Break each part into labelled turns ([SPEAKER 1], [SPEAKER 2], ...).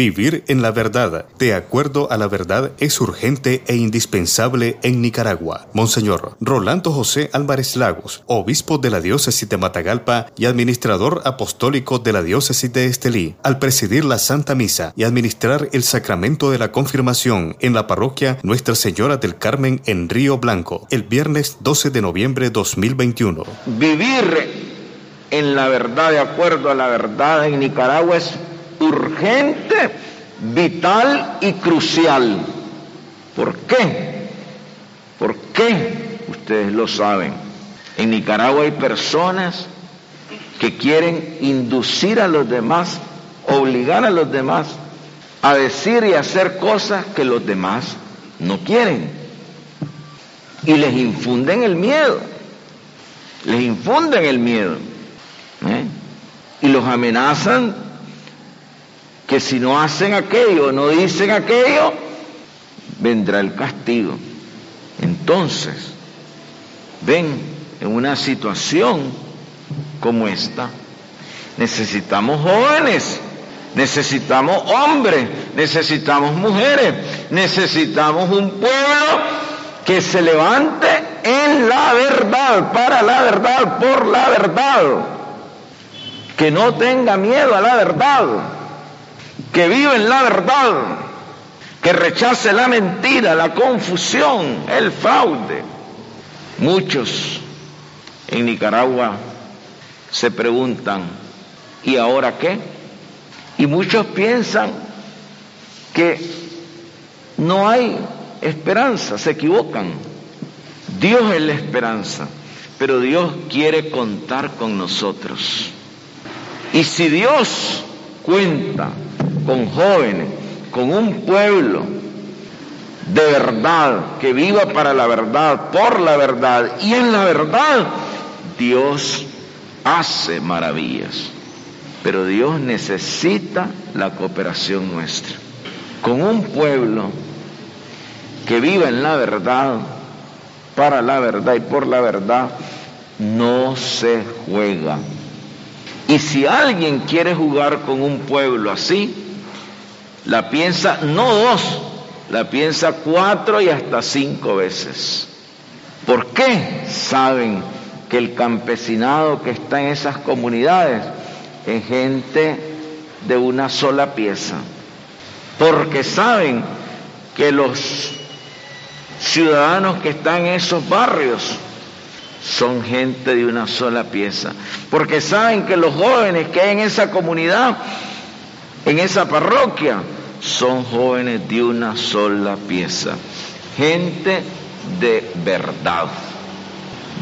[SPEAKER 1] Vivir en la verdad, de acuerdo a la verdad, es urgente e indispensable en Nicaragua. Monseñor Rolando José Álvarez Lagos, obispo de la diócesis de Matagalpa y administrador apostólico de la diócesis de Estelí, al presidir la Santa Misa y administrar el sacramento de la confirmación en la parroquia Nuestra Señora del Carmen en Río Blanco, el viernes 12 de noviembre 2021.
[SPEAKER 2] Vivir en la verdad, de acuerdo a la verdad en Nicaragua es urgente, vital y crucial. ¿Por qué? ¿Por qué? Ustedes lo saben. En Nicaragua hay personas que quieren inducir a los demás, obligar a los demás a decir y hacer cosas que los demás no quieren. Y les infunden el miedo. Les infunden el miedo. ¿eh? Y los amenazan que si no hacen aquello, no dicen aquello, vendrá el castigo. Entonces, ven, en una situación como esta, necesitamos jóvenes, necesitamos hombres, necesitamos mujeres, necesitamos un pueblo que se levante en la verdad, para la verdad, por la verdad, que no tenga miedo a la verdad que vive en la verdad, que rechace la mentira, la confusión, el fraude. Muchos en Nicaragua se preguntan, ¿y ahora qué? Y muchos piensan que no hay esperanza, se equivocan. Dios es la esperanza, pero Dios quiere contar con nosotros. Y si Dios cuenta con jóvenes, con un pueblo de verdad, que viva para la verdad, por la verdad y en la verdad, Dios hace maravillas. Pero Dios necesita la cooperación nuestra. Con un pueblo que viva en la verdad, para la verdad y por la verdad, no se juega. Y si alguien quiere jugar con un pueblo así, la piensa no dos, la piensa cuatro y hasta cinco veces. ¿Por qué? Saben que el campesinado que está en esas comunidades es gente de una sola pieza. Porque saben que los ciudadanos que están en esos barrios son gente de una sola pieza. Porque saben que los jóvenes que hay en esa comunidad, en esa parroquia, son jóvenes de una sola pieza. Gente de verdad.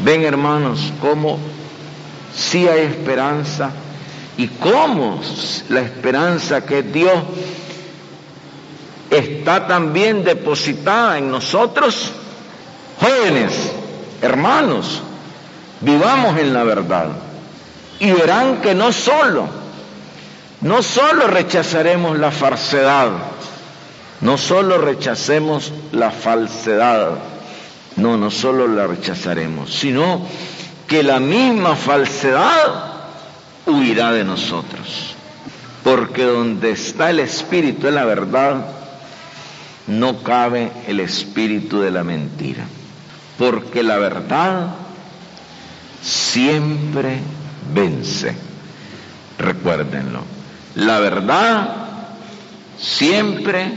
[SPEAKER 2] Ven hermanos, cómo sí hay esperanza y cómo la esperanza que Dios está también depositada en nosotros, jóvenes, hermanos, Vivamos en la verdad. Y verán que no solo, no solo rechazaremos la falsedad, no solo rechacemos la falsedad, no, no solo la rechazaremos, sino que la misma falsedad huirá de nosotros. Porque donde está el espíritu de la verdad, no cabe el espíritu de la mentira. Porque la verdad siempre vence. Recuérdenlo. La verdad siempre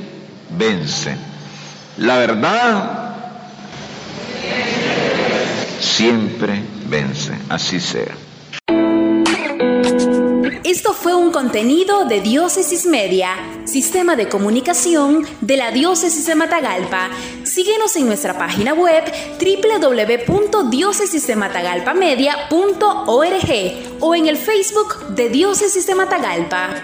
[SPEAKER 2] vence. La verdad siempre vence. Así sea.
[SPEAKER 3] Esto fue un contenido de Diócesis Media, sistema de comunicación de la Diócesis de Matagalpa. Síguenos en nuestra página web www.diócesisdematagalpamedia.org o en el Facebook de Diócesis de Matagalpa.